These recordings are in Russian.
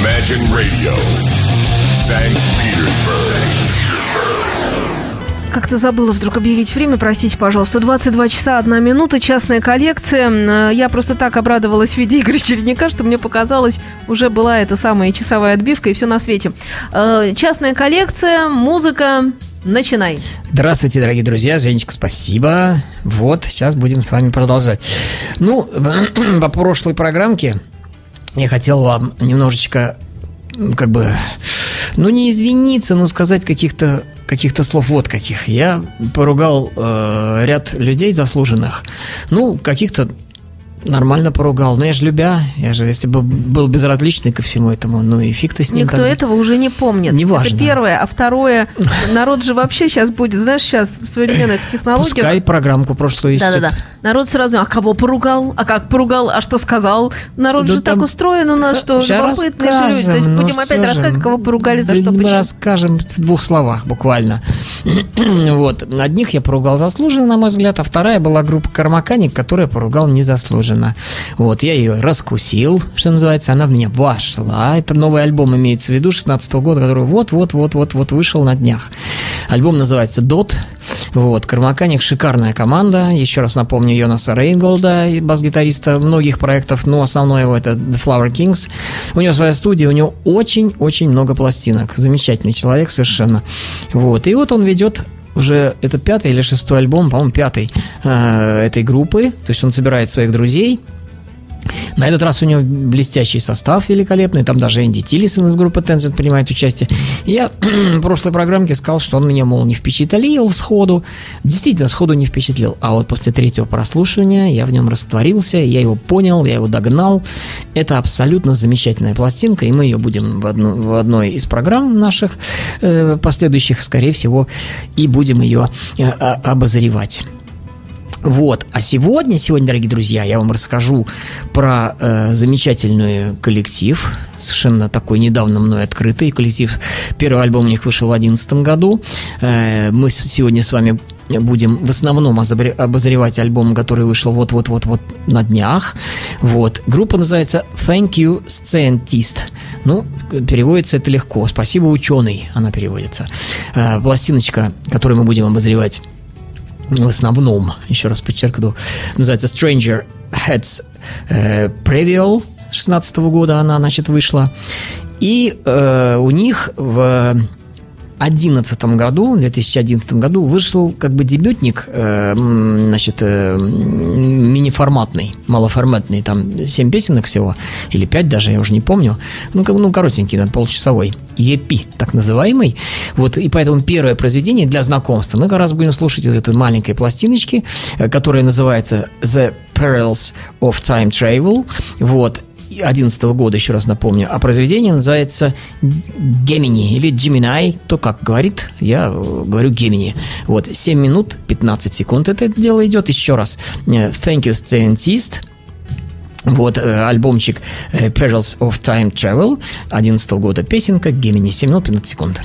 Imagine Radio, St. Petersburg. Как-то забыла вдруг объявить время, простите, пожалуйста. 22 часа, 1 минута, частная коллекция. Э, Я просто так обрадовалась в виде Игоря Черняка, что мне показалось, уже была эта самая часовая отбивка и все на свете. Э, Частная коллекция, музыка, начинай. Здравствуйте, дорогие друзья. Женечка, спасибо. Вот, сейчас будем с вами продолжать. Ну, по прошлой программке я хотел вам немножечко, как бы, ну, не извиниться, но сказать каких-то каких-то слов вот каких. Я поругал э, ряд людей заслуженных. Ну, каких-то нормально поругал. Но я же любя, я же, если бы был безразличный ко всему этому, ну и фиг ты с ним Никто тогда. этого уже не помнит. Неважно. Это первое. А второе, народ же вообще сейчас будет, знаешь, сейчас в современных технологиях... Пускай программку прошлую ищут. Да-да-да. Народ сразу, а кого поругал? А как поругал? А что сказал? Народ Да же так там- устроен у нас, что Ща любопытно. и жюри. То есть ну будем опять же. рассказывать, кого поругали, за Да что, мы почему. расскажем в двух словах буквально. вот. Одних я поругал заслуженно, на мой взгляд, а вторая была группа Кармаканик, которую я поругал незаслуженно. Вот. Я ее раскусил, что называется, она в меня вошла. Это новый альбом имеется в виду 16 года, который вот-вот-вот-вот-вот вышел на днях. Альбом называется «Дот». Вот, Кармаканик шикарная команда. Еще раз напомню Йонаса Рейнголда, бас-гитариста многих проектов, но основной его это The Flower Kings. У него своя студия, у него очень-очень много пластинок. Замечательный человек совершенно. Вот, и вот он ведет уже это пятый или шестой альбом, по-моему, пятый э, этой группы. То есть он собирает своих друзей, на этот раз у него блестящий состав великолепный, там даже Энди Тиллисон из группы Tencent принимает участие. Я в прошлой программке сказал, что он меня, мол, не впечатлил сходу. Действительно, сходу не впечатлил. А вот после третьего прослушивания я в нем растворился, я его понял, я его догнал. Это абсолютно замечательная пластинка, и мы ее будем в, одну- в одной из программ наших э, последующих, скорее всего, и будем ее э, а- обозревать. Вот. А сегодня, сегодня, дорогие друзья, я вам расскажу про э, замечательный коллектив, совершенно такой недавно мной открытый коллектив. Первый альбом у них вышел в 2011 году. Э, мы сегодня с вами будем в основном обозревать альбом, который вышел вот-вот-вот-вот на днях. Вот. Группа называется Thank You Scientist. Ну, переводится это легко. Спасибо, ученый, она переводится. Э, пластиночка, которую мы будем обозревать в основном, еще раз подчеркну, называется Stranger Heads э, Previal 16 года она, значит, вышла. И э, у них в 2011 году, в 2011 году вышел как бы дебютник, э, значит, э, мини-форматный, малоформатный, там 7 песенок всего, или 5 даже, я уже не помню, ну, как, ну коротенький, да, полчасовой, EP, так называемый, вот, и поэтому первое произведение для знакомства. Мы как раз будем слушать из этой маленькой пластиночки, э, которая называется The Perils of Time Travel, вот, 2011 года, еще раз напомню. А произведение называется Гемини или Gemini, то как говорит, я э, говорю Гемини. Вот, 7 минут 15 секунд это дело идет. Еще раз, э, Thank you, Scientist. Вот э, альбомчик Perils of Time Travel 2011 года. Песенка Гемини, 7 минут 15 секунд.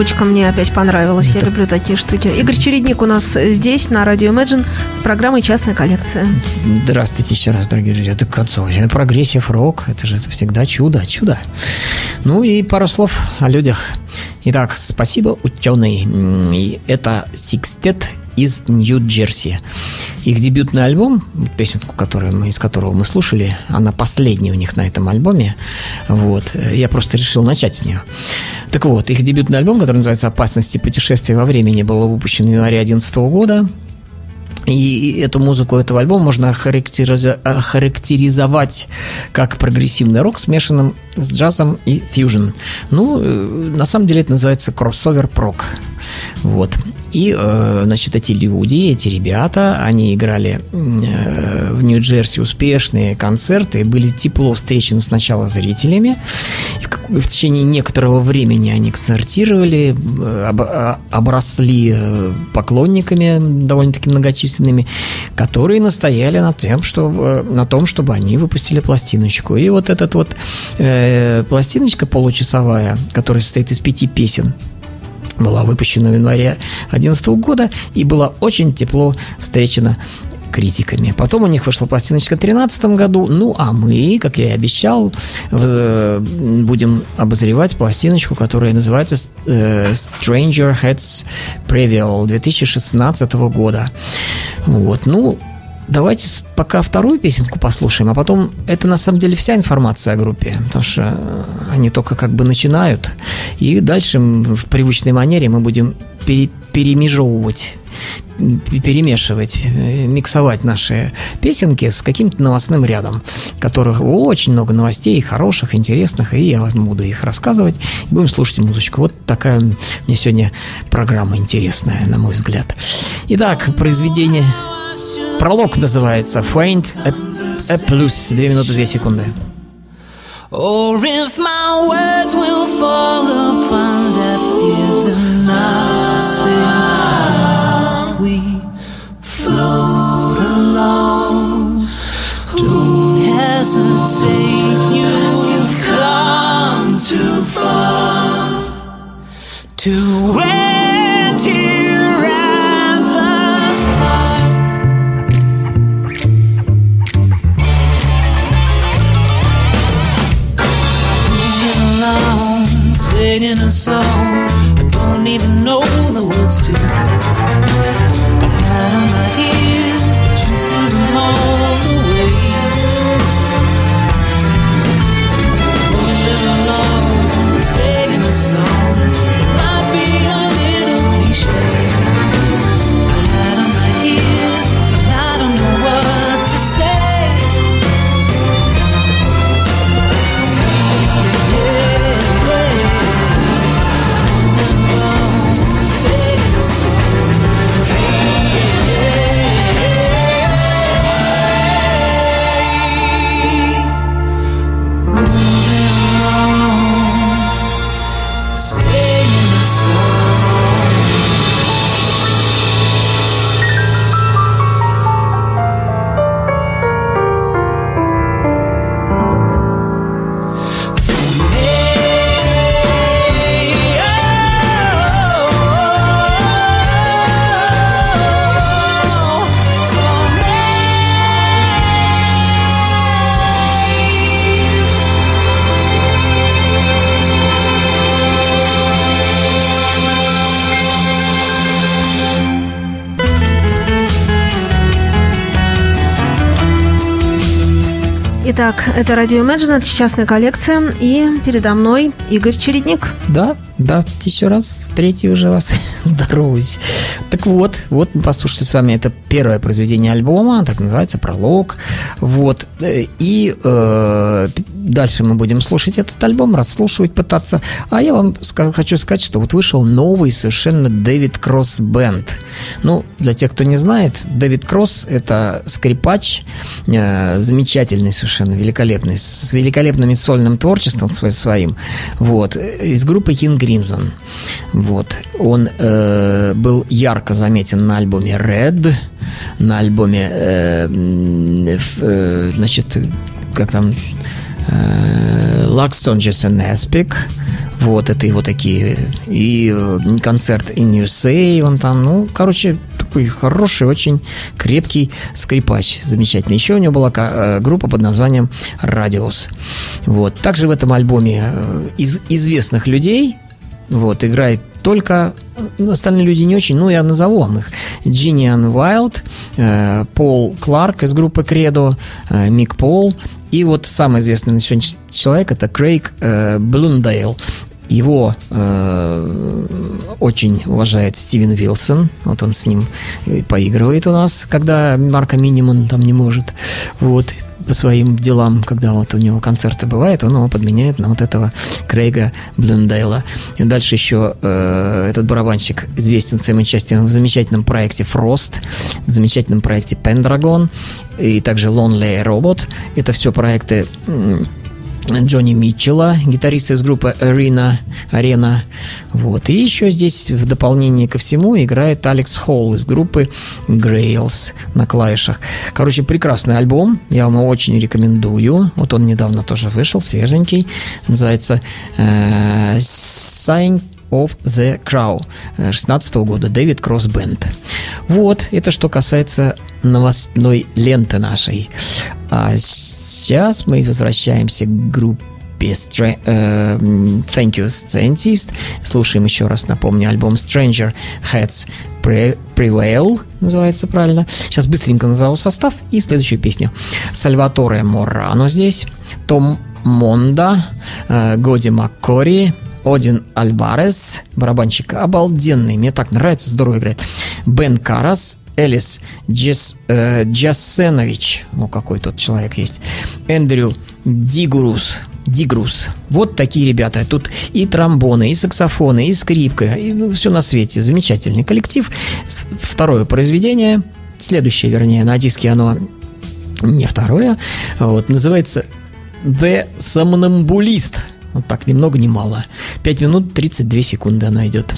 Концовочка мне опять понравилась. Я люблю такие штуки. Игорь Чередник у нас здесь, на радио Imagine, с программой «Частная коллекция». Здравствуйте еще раз, дорогие друзья. Это концовочка. Прогрессив рок. Это же это всегда чудо, чудо. Ну и пару слов о людях. Итак, спасибо, ученый. Это Sixtet из Нью-Джерси. Их дебютный альбом, песенку, которую мы, из которого мы слушали, она последняя у них на этом альбоме. Вот. Я просто решил начать с нее. Так вот, их дебютный альбом, который называется «Опасности путешествия во времени», был выпущен в январе 2011 года. И эту музыку этого альбома можно охарактеризовать как прогрессивный рок, смешанным с джазом и фьюжн. Ну, э, на самом деле это называется кроссовер прок. Вот. И, э, значит, эти люди, эти ребята, они играли э, в Нью-Джерси успешные концерты, были тепло встречены сначала зрителями. В течение некоторого времени они концертировали, э, а- обросли поклонниками довольно-таки многочисленными, которые настояли на, тем, что, на том, чтобы они выпустили пластиночку. И вот этот вот э, пластиночка получасовая, которая состоит из пяти песен, была выпущена в январе 2011 года и была очень тепло встречена критиками. Потом у них вышла пластиночка в 2013 году. Ну, а мы, как я и обещал, в- будем обозревать пластиночку, которая называется э, Stranger Heads Prevail 2016 года. Вот. Ну, Давайте пока вторую песенку послушаем, а потом это на самом деле вся информация о группе, потому что э, они только как бы начинают, и дальше в привычной манере мы будем пере- перемежевывать перемешивать, э, миксовать наши песенки с каким-то новостным рядом, которых очень много новостей, хороших, интересных, и я буду их рассказывать, будем слушать музычку. Вот такая мне сегодня программа интересная, на мой взгляд. Итак, произведение Пролог называется Faint a, a Plus. Две минуты, две секунды. Or if my words will fall upon deaf ears and not sing, we float along. Don't hesitate, you've come too far to end Итак, это радио Imagine, это частная коллекция, и передо мной Игорь Чередник. Да, здравствуйте еще раз. Третий уже вас здороваюсь. Так вот, вот мы послушайте с вами это первое произведение альбома, так называется «Пролог». Вот. Э, И э, дальше мы будем слушать этот альбом, расслушивать, пытаться. А я вам ска- хочу сказать, что вот вышел новый совершенно Дэвид Кросс Бенд. Ну, для тех, кто не знает, Дэвид Кросс – это скрипач, э, замечательный совершенно, великолепный, с великолепным сольным творчеством сво- своим, вот, из группы King Crimson. Вот. Он э, был ярко заметен на альбоме Red, на альбоме, э, э, значит, как там, э, Luxton Jason Aspic, Вот, это его такие, и э, концерт in USA, он там, ну, короче, такой хороший, очень крепкий скрипач, замечательный. Еще у него была э, группа под названием Radius. Вот, также в этом альбоме э, из известных людей, вот, играет только ну, остальные люди не очень, ну, я назову вам их. Джиниан Уайлд, э, Пол Кларк из группы Кредо, э, Мик Пол, и вот самый известный на сегодняшний человек это Крейг э, Блундейл. Его э, очень уважает Стивен Вилсон. Вот он с ним поигрывает у нас, когда Марка Миниман там не может. Вот по своим делам, когда вот у него концерты бывают, он его подменяет на вот этого Крейга Блюндейла. И дальше еще э, этот барабанщик известен своим участием в замечательном проекте Frost, в замечательном проекте Pendragon и также Lonely Robot. Это все проекты Джонни Митчелла, гитариста из группы Arena, Arena. Вот. И еще здесь в дополнение ко всему играет Алекс Холл из группы Grails на клавишах. Короче, прекрасный альбом, я вам его очень рекомендую. Вот он недавно тоже вышел, свеженький. Называется э, Sign of the Crow 16 года, Дэвид Кросс Бенд. Вот, это что касается новостной ленты нашей. А сейчас мы возвращаемся к группе Stra- э, Thank You Scientist. Слушаем еще раз, напомню, альбом Stranger Heads Pre- Prevail, называется правильно. Сейчас быстренько назову состав и следующую песню. Сальваторе Морано здесь, Том Монда, э, Годи Маккори, один Альварес, барабанщик обалденный, мне так нравится, здорово играет. Бен Карас, Элис Джес, э, Джасенович, ну какой тот человек есть, Эндрю Дигурус, Дигрус. Вот такие ребята. Тут и тромбоны, и саксофоны, и скрипка, и все на свете. Замечательный коллектив. Второе произведение, следующее, вернее, на диске оно не второе, вот, называется The Somnambulist. Вот так, ни много ни мало. 5 минут 32 секунды она идет.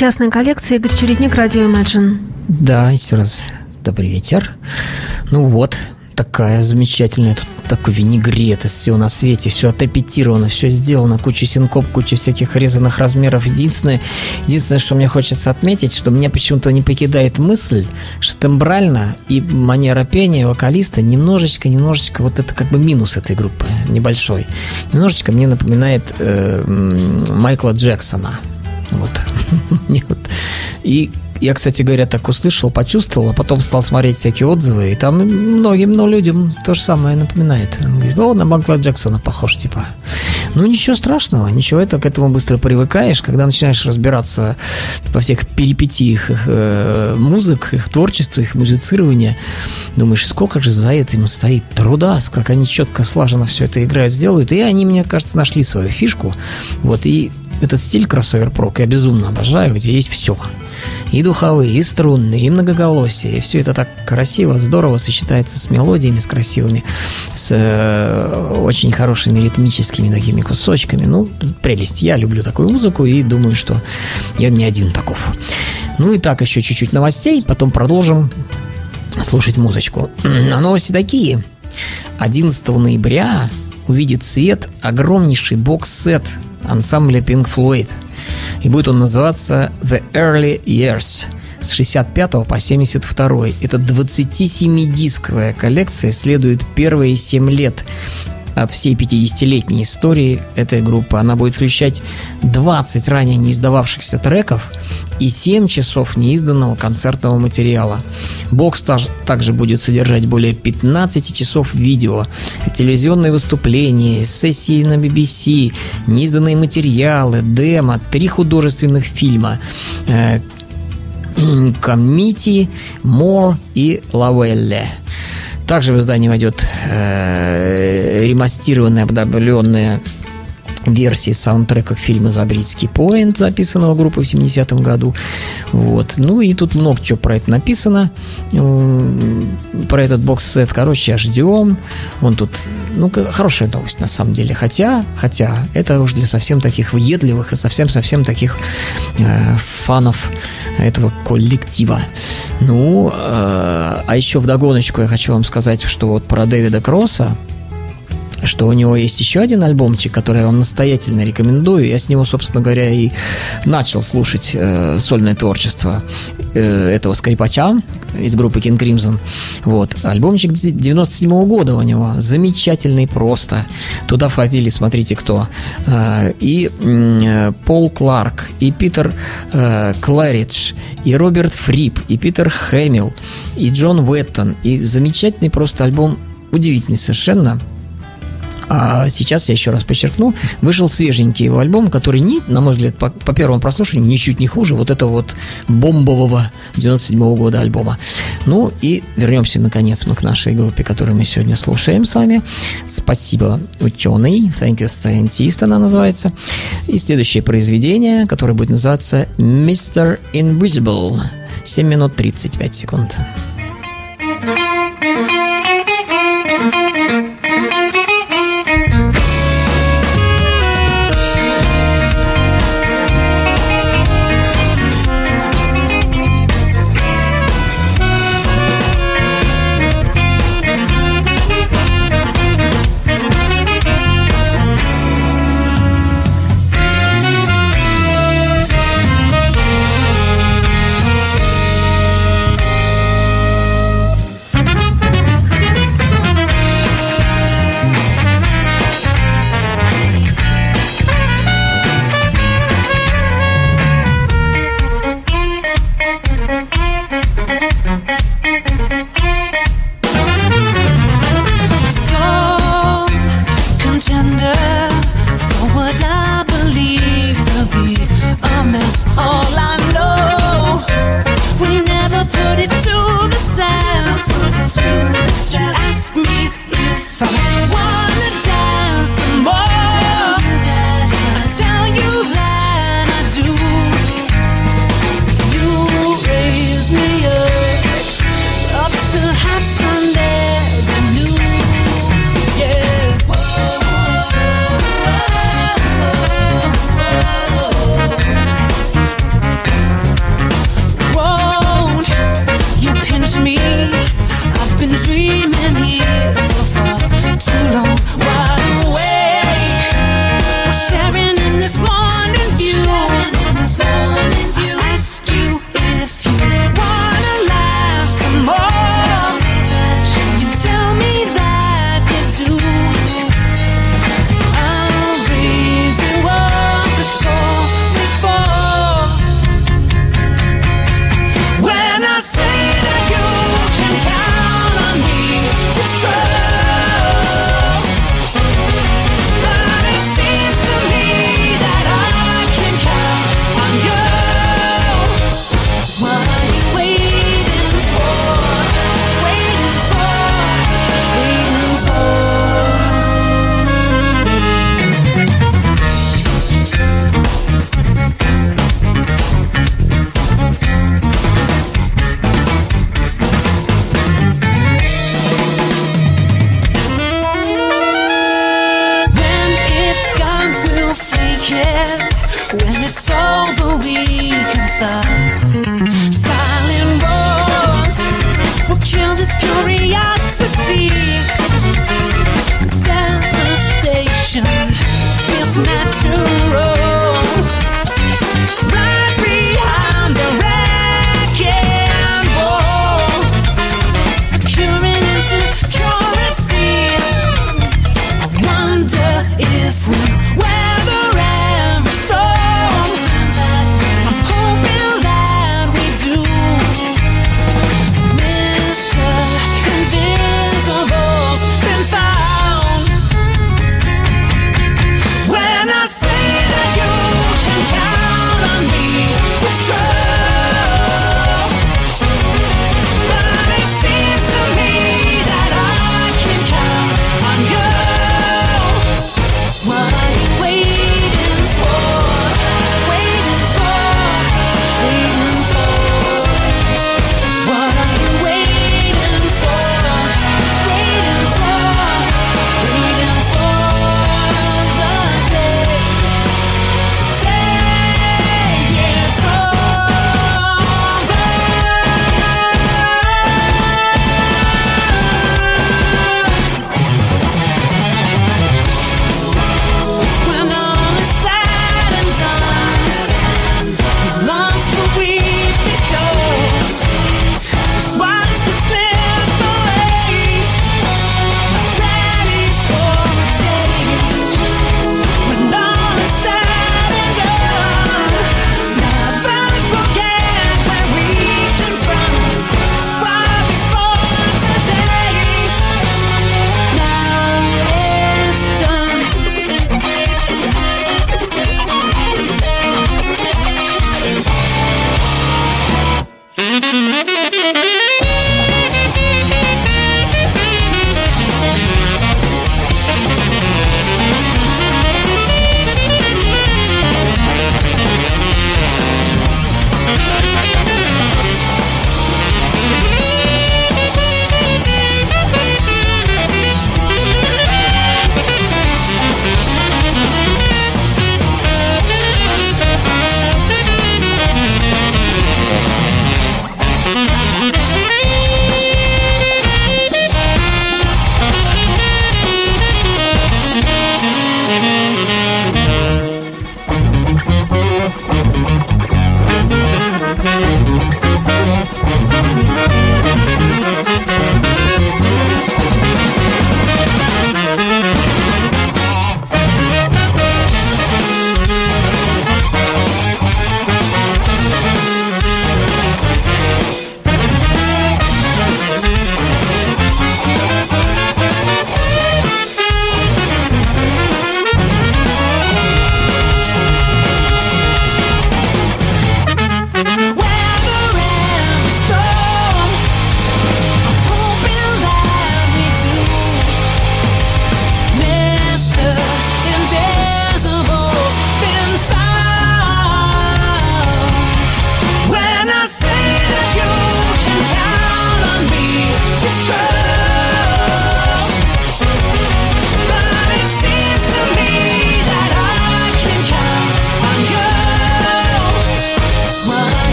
Частная коллекция Игорь Чередник, радио Imagine. Да, еще раз добрый вечер. Ну вот, такая замечательная, тут такой винегрет из всего на свете, все отрепетировано, все сделано, куча синкоп, куча всяких резаных размеров. Единственное, единственное, что мне хочется отметить, что меня почему-то не покидает мысль, что тембрально и манера пения вокалиста немножечко, немножечко, вот это как бы минус этой группы, небольшой. Немножечко мне напоминает э, Майкла Джексона. Вот. Мне вот. И я, кстати говоря, так услышал, почувствовал, а потом стал смотреть всякие отзывы, и там многим ну, людям то же самое напоминает. Он говорит, о, на Майкла Джексона похож, типа. Ну, ничего страшного, ничего, это к этому быстро привыкаешь, когда начинаешь разбираться во всех перипетиях их э, музык, их творчества, их музицирования, думаешь, сколько же за этим стоит труда, как они четко, слаженно все это играют, сделают, и они, мне кажется, нашли свою фишку, вот, и этот стиль кроссовер прок я безумно обожаю, где есть все. И духовые, и струнные, и многоголосие. И все это так красиво, здорово сочетается с мелодиями, с красивыми, с э, очень хорошими ритмическими такими кусочками. Ну, прелесть. Я люблю такую музыку и думаю, что я не один таков. Ну и так, еще чуть-чуть новостей, потом продолжим слушать музычку. А новости такие. 11 ноября увидит свет огромнейший бокс-сет ансамбля Pink Floyd. И будет он называться The Early Years с 65 по 72. Это 27-дисковая коллекция, следует первые 7 лет от всей 50-летней истории этой группы. Она будет включать 20 ранее не издававшихся треков и 7 часов неизданного концертного материала. Бокс также будет содержать более 15 часов видео, телевизионные выступления, сессии на BBC, неизданные материалы, демо, три художественных фильма, э, Комити, Мор и Лавелле. Также в издание войдет э, ремастированная, обновленная версии саундтрека к фильму «Забридский поинт», записанного группой в 70-м году. Вот. Ну и тут много чего про это написано. Про этот бокс-сет, короче, ждем. Он тут, ну, хорошая новость на самом деле. Хотя, хотя, это уж для совсем таких въедливых и совсем-совсем таких э, фанов этого коллектива. Ну, э, а еще вдогоночку я хочу вам сказать, что вот про Дэвида Кросса, что у него есть еще один альбомчик, который я вам настоятельно рекомендую. Я с него, собственно говоря, и начал слушать э, сольное творчество э, этого скрипача из группы King Crimson. Вот. Альбомчик 97 года у него. Замечательный просто. Туда входили, смотрите, кто. Э, и э, Пол Кларк, и Питер э, Кларидж, и Роберт Фрип, и Питер Хэмилл, и Джон Уэттон. И замечательный просто альбом, удивительный совершенно. А сейчас, я еще раз подчеркну, вышел свеженький его альбом, который, не, на мой взгляд, по, по первому прослушиванию ничуть не хуже вот этого вот бомбового 97 года альбома. Ну и вернемся, наконец, мы к нашей группе, которую мы сегодня слушаем с вами. Спасибо, ученый. Thank you, scientist она называется. И следующее произведение, которое будет называться Mr. Invisible. 7 минут 35 секунд.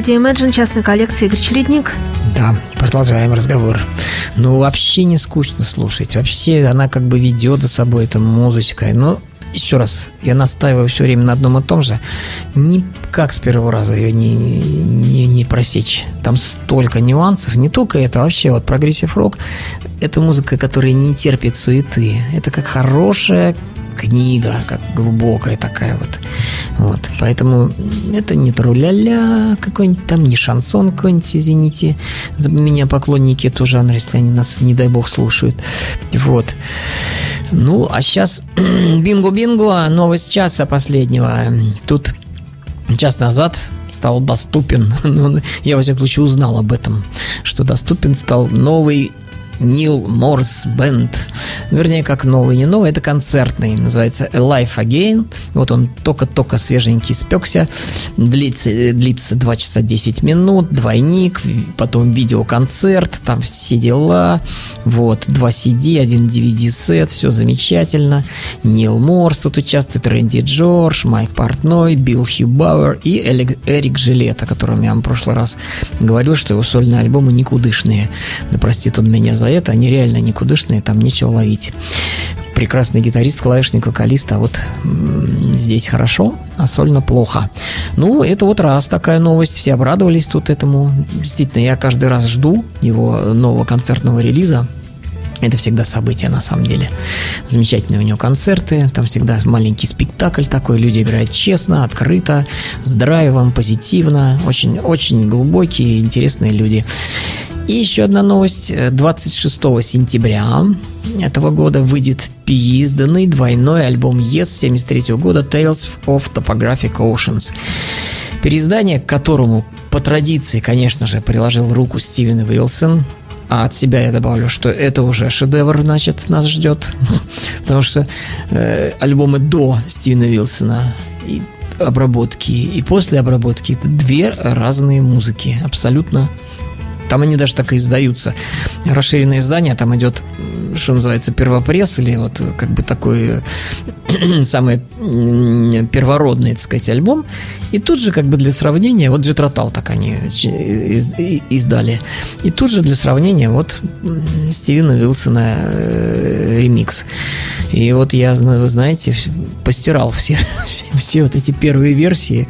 радио Imagine, частная коллекция Игорь Чередник. Да, продолжаем разговор. Ну, вообще не скучно слушать. Вообще она как бы ведет за собой эта музычка. Ну, Но еще раз, я настаиваю все время на одном и том же. Никак с первого раза ее не, не, не просечь. Там столько нюансов. Не только это, а вообще вот progressive rock. Это музыка, которая не терпит суеты. Это как хорошая книга, как глубокая такая вот. Вот. Поэтому это не труля-ля какой-нибудь там, не шансон какой-нибудь, извините, за меня поклонники этого жанра, если они нас, не дай бог, слушают. Вот. Ну, а сейчас бинго-бинго, новость часа последнего. Тут час назад стал доступен, ну, я, во всяком случае, узнал об этом, что доступен стал новый Нил Морс Бенд. Вернее, как новый, не новый, это концертный. Называется Life Again. Вот он только-только свеженький спекся. Длится, длится 2 часа 10 минут. Двойник, потом видеоконцерт, там все дела. Вот, два CD, один DVD-сет, все замечательно. Нил Морс тут участвует, Рэнди Джордж, Майк Портной, Билл Хьюбауэр и Эрик Жилет, о котором я вам в прошлый раз говорил, что его сольные альбомы никудышные. Да простит он меня за это, они реально никудышные, там нечего ловить. Прекрасный гитарист, клавишник, вокалист, а вот здесь хорошо, а сольно плохо. Ну, это вот раз такая новость, все обрадовались тут этому. Действительно, я каждый раз жду его нового концертного релиза, это всегда событие, на самом деле. Замечательные у него концерты, там всегда маленький спектакль такой, люди играют честно, открыто, с драйвом, позитивно, очень, очень глубокие, интересные люди. И еще одна новость. 26 сентября этого года выйдет переизданный двойной альбом Yes 73 года Tales of Topographic Oceans. Переиздание, к которому по традиции, конечно же, приложил руку Стивен Уилсон, а от себя я добавлю, что это уже шедевр, значит, нас ждет. Потому что э, альбомы до Стивена Вилсона и обработки, и после обработки это две разные музыки. Абсолютно там они даже так и издаются. Расширенное издание, там идет, что называется, первопресс, или вот как бы такой самый первородный, так сказать, альбом. И тут же, как бы для сравнения, вот Джетротал так они издали. И тут же для сравнения вот Стивена Вилсона э, ремикс. И вот я, вы знаете, постирал все, все, все вот эти первые версии.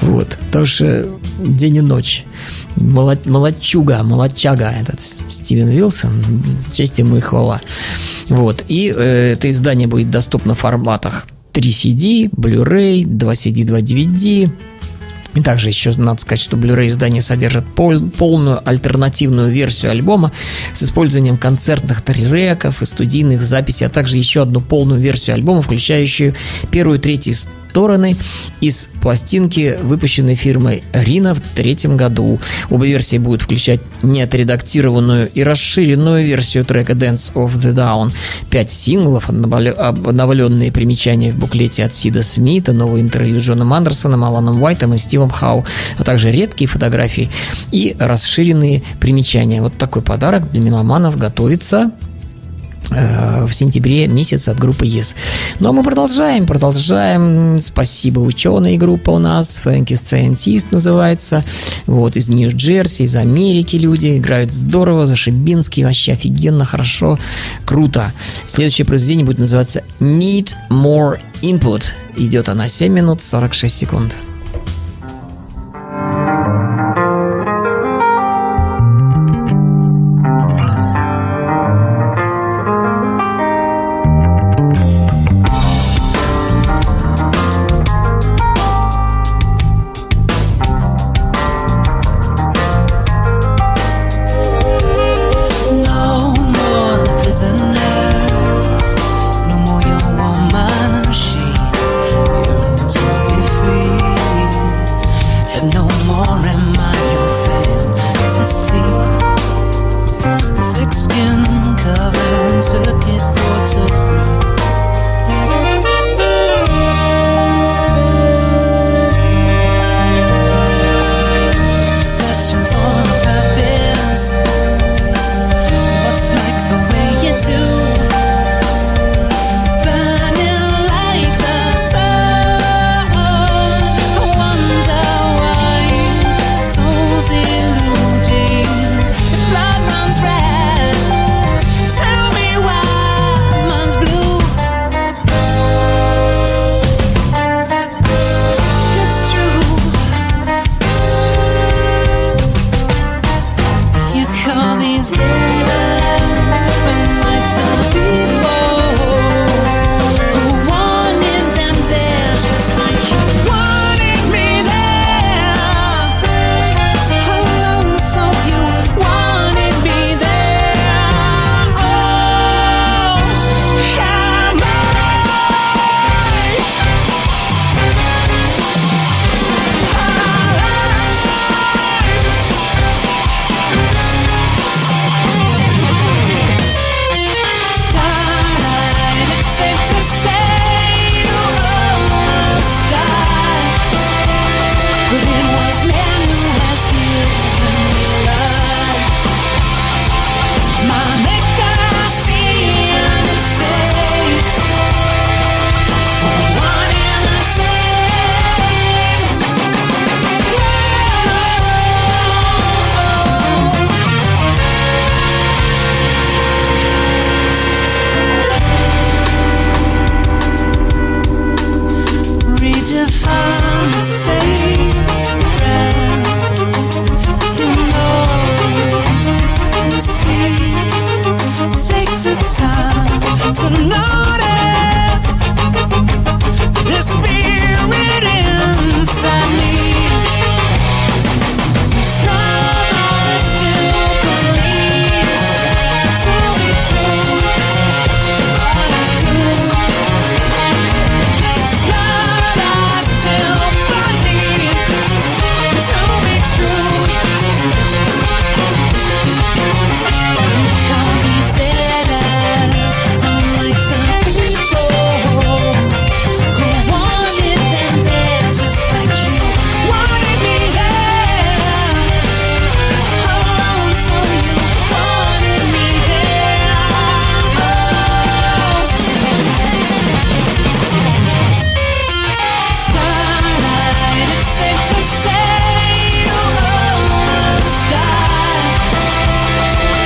Вот. Потому что день и ночь. Молод, молодчуга, молодчага этот Стивен Вилсон. Честь ему и хвала. Вот. И э, это издание будет доступно в форматах 3 CD, Blu-ray, 2 CD, 2 DVD. И также еще надо сказать, что Blu-ray издание содержит пол- полную альтернативную версию альбома с использованием концертных треков и студийных записей, а также еще одну полную версию альбома, включающую первую третью стороны из пластинки, выпущенной фирмой Рина в третьем году. Оба версии будут включать неотредактированную и расширенную версию трека Dance of the Down, пять синглов, обновле- обновленные примечания в буклете от Сида Смита, новое интервью с Джоном Андерсоном, Аланом Уайтом и Стивом Хау, а также редкие фотографии и расширенные примечания. Вот такой подарок для меломанов готовится в сентябре месяце от группы Yes. Ну а мы продолжаем, продолжаем. Спасибо, ученые группа у нас, Frankie Scientist называется. Вот, из Нью-Джерси, из Америки люди играют здорово, зашибински, вообще офигенно, хорошо, круто. Следующее произведение будет называться Need More Input. Идет она 7 минут 46 секунд.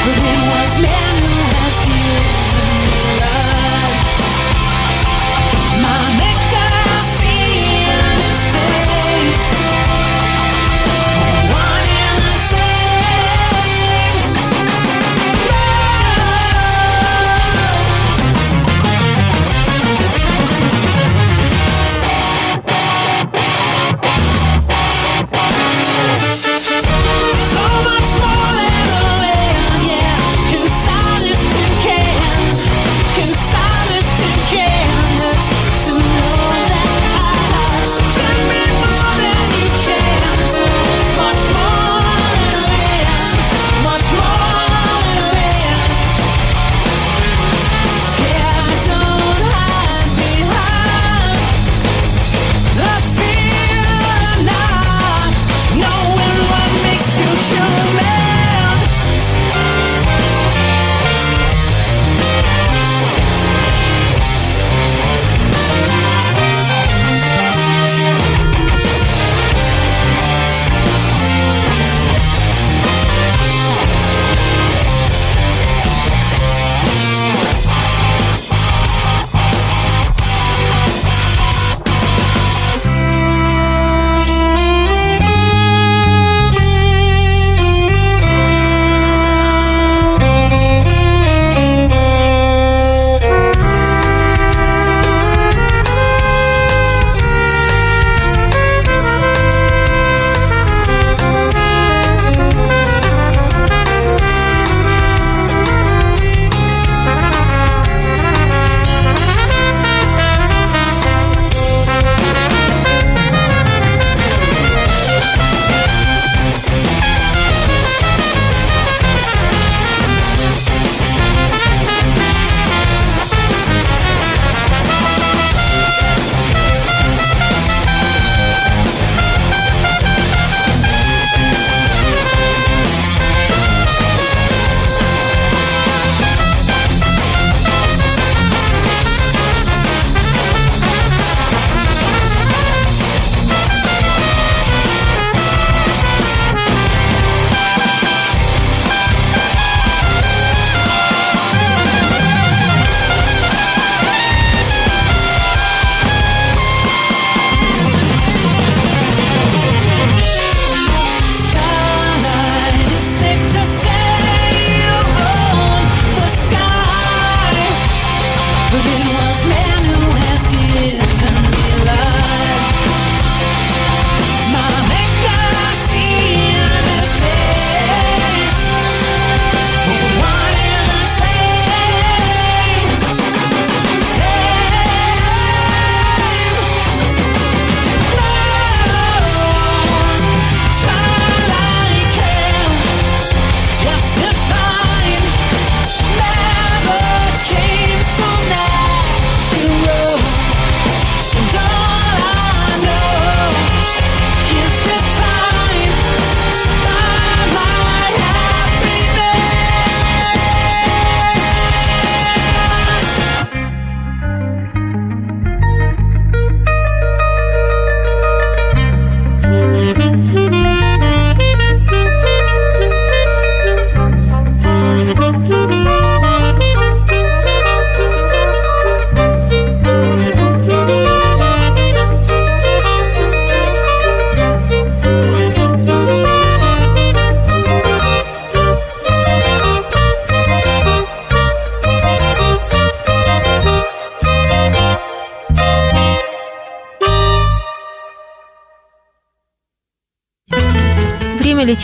The it was never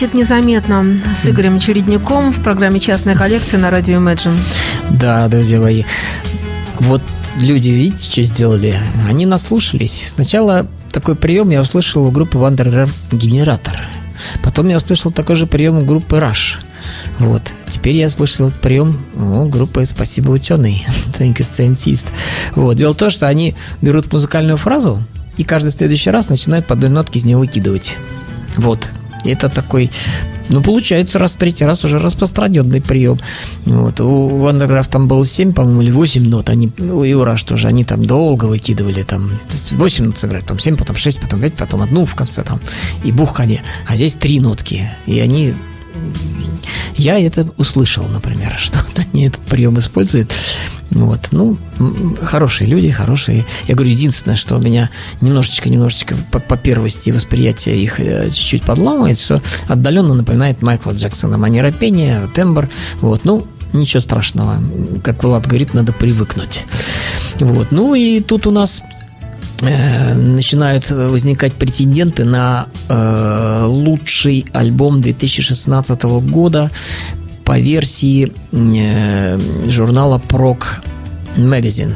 летит незаметно с Игорем Чередником в программе «Частная коллекция» на радио Imagine. Да, друзья мои. Вот люди, видите, что сделали? Они наслушались. Сначала такой прием я услышал у группы Wanderer Генератор. Потом я услышал такой же прием у группы Rush. Вот. Теперь я слышал этот прием у группы «Спасибо, ученый». Thank you, scientist. Вот. Дело в том, что они берут музыкальную фразу и каждый следующий раз начинают по одной нотке из нее выкидывать. Вот. Это такой ну, получается, раз в третий раз уже распространенный прием. Вот. У Вандерграф там было 7, по-моему, или 8 нот. Они, ну, у Раш тоже, они там долго выкидывали. Там 8 нот сыграть, потом 7, потом 6, потом 5, потом одну в конце там. И бух коне. А здесь три нотки. И они я это услышал, например, что они этот прием используют. Вот, ну, хорошие люди, хорошие. Я говорю, единственное, что меня немножечко-немножечко по, по первости восприятия их э, чуть-чуть подламывает, что отдаленно напоминает Майкла Джексона. Манера пения, тембр. Вот, ну, ничего страшного. Как Влад говорит, надо привыкнуть. Вот, ну и тут у нас э, начинают возникать претенденты на э, лучший альбом 2016 года по версии э, журнала Prog Magazine.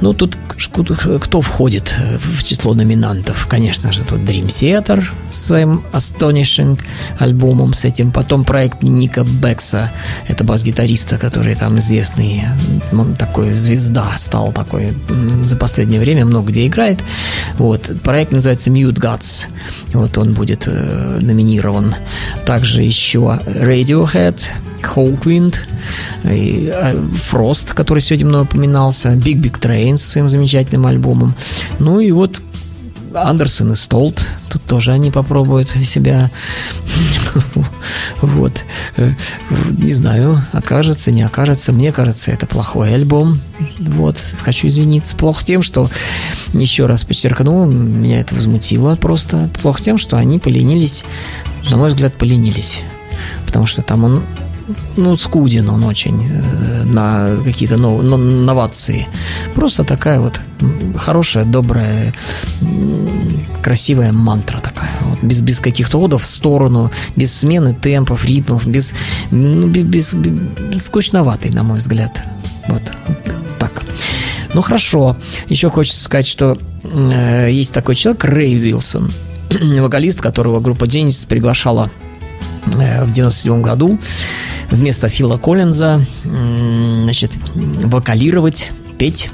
Ну, тут кто входит в число номинантов? Конечно же, тут Dream Theater с своим Astonishing альбомом с этим. Потом проект Ника Бекса, это бас-гитариста, который там известный, он такой звезда стал такой за последнее время, много где играет. Вот. Проект называется Mute Gods. Вот он будет э, номинирован. Также еще Radiohead, Hawkwind, и, э, Frost, который сегодня мной упоминался, Big Big Train с своим замечательным альбомом. Ну и вот Андерсон и Столт. Тут тоже они попробуют себя. Вот. Э, Не знаю, окажется, не окажется. Мне кажется, это плохой альбом. Вот. Хочу извиниться. Плохо тем, что, еще раз подчеркну, меня это возмутило просто. Плохо тем, что они поленились, на мой взгляд, поленились. Потому что там он ну, скуден он очень э, на какие-то нов- но- новации. Просто такая вот хорошая, добрая, красивая мантра такая. Вот, без, без каких-то ходов в сторону, без смены темпов, ритмов, без, ну, без, без, без- скучноватый, на мой взгляд. Вот так. Ну хорошо. Еще хочется сказать, что э, есть такой человек, Рэй Уилсон, вокалист, которого группа Genesis приглашала в 97 году вместо Фила Коллинза значит, вокалировать, петь.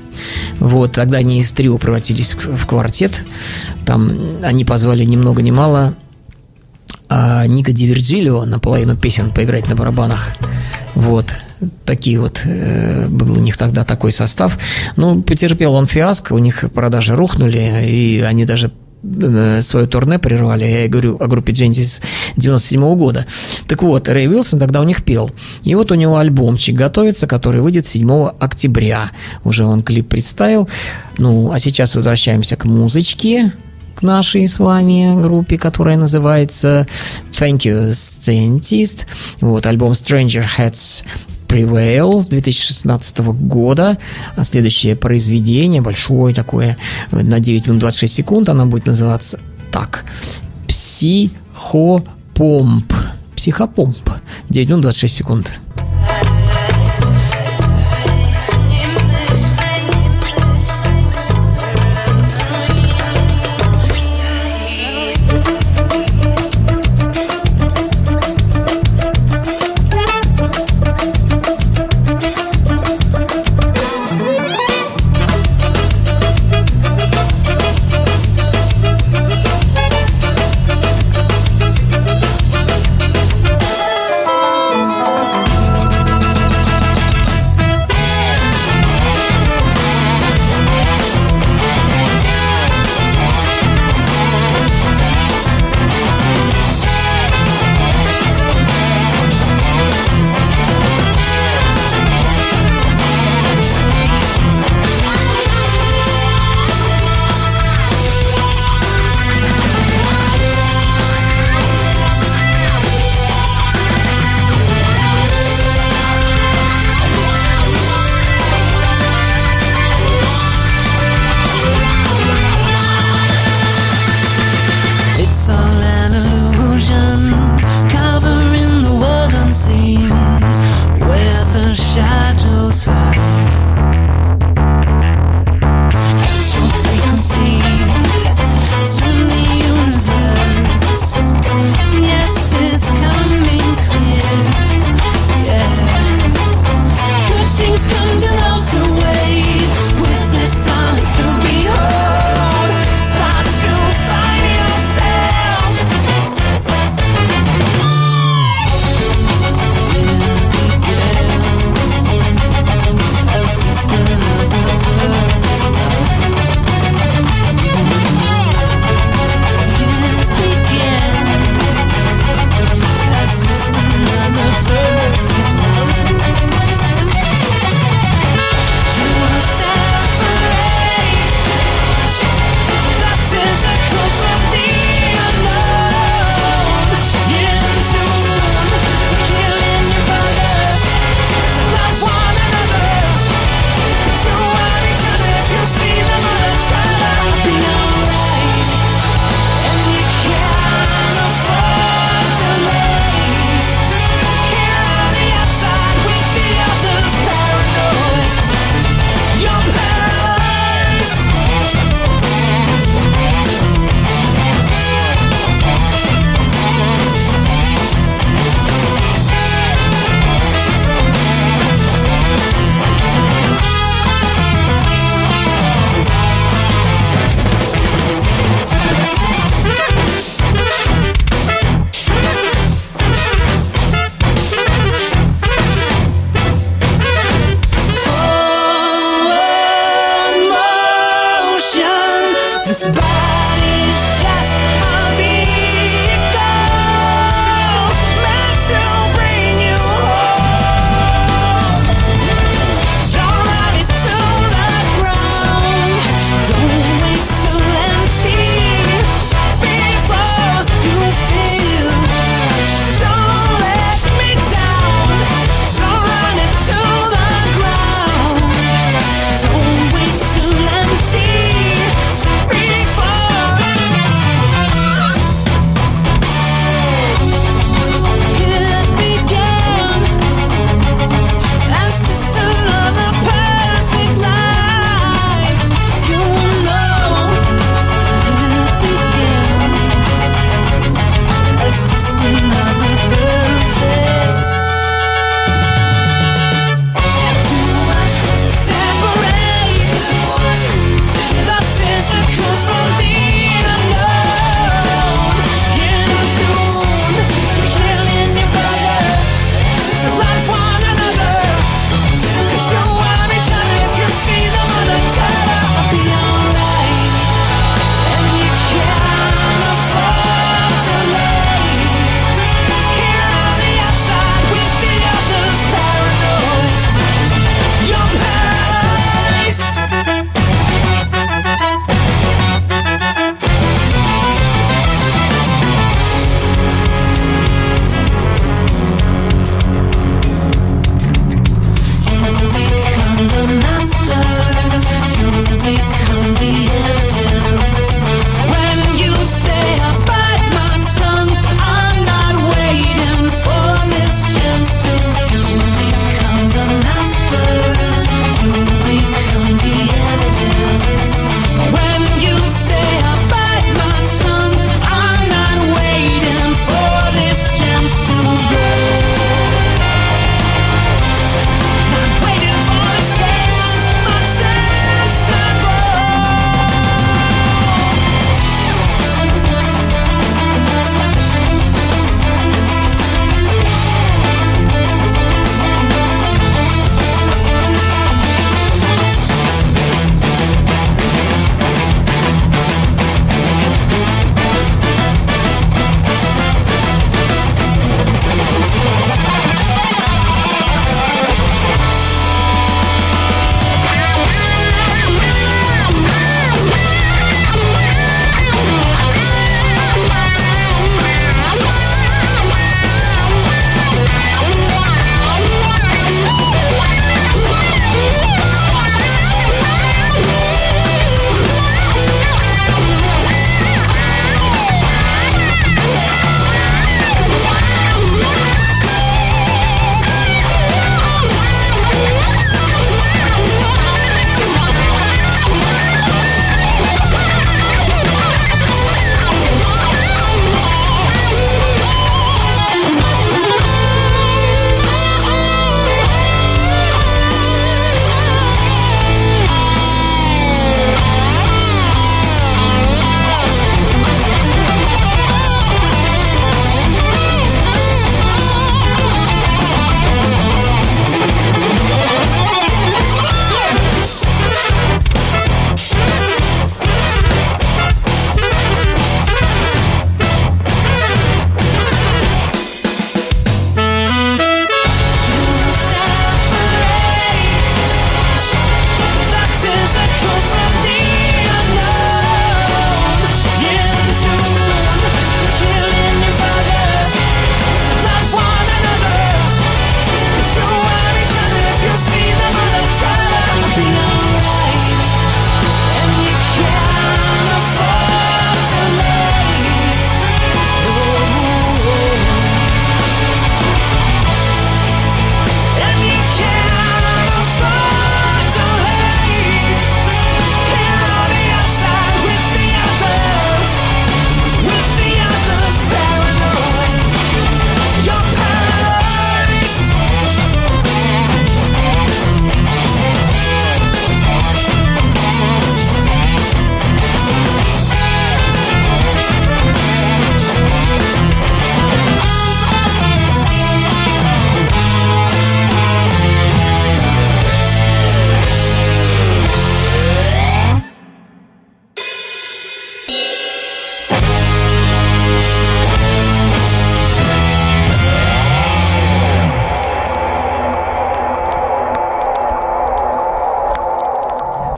Вот, тогда они из трио превратились в квартет. Там они позвали ни много ни мало а Ника Диверджилио наполовину песен поиграть на барабанах. Вот. Такие вот э, был у них тогда такой состав. Ну, потерпел он фиаско, у них продажи рухнули, и они даже э, свое турне прервали, я говорю о группе Genesis 97 года. Так вот, Рэй Уилсон тогда у них пел. И вот у него альбомчик готовится, который выйдет 7 октября. Уже он клип представил. Ну, а сейчас возвращаемся к музычке к нашей с вами группе, которая называется Thank You Scientist. Вот, альбом Stranger Heads Prevail 2016 года. А Следующее произведение, большое такое, на 9 минут 26 секунд, оно будет называться так. Психопомп. Психопомп. 9 минут 26 секунд. bounce back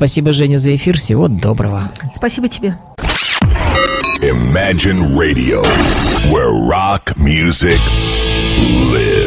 Спасибо, Женя, за эфир. Всего доброго. Спасибо тебе. Imagine Radio, where rock music lives.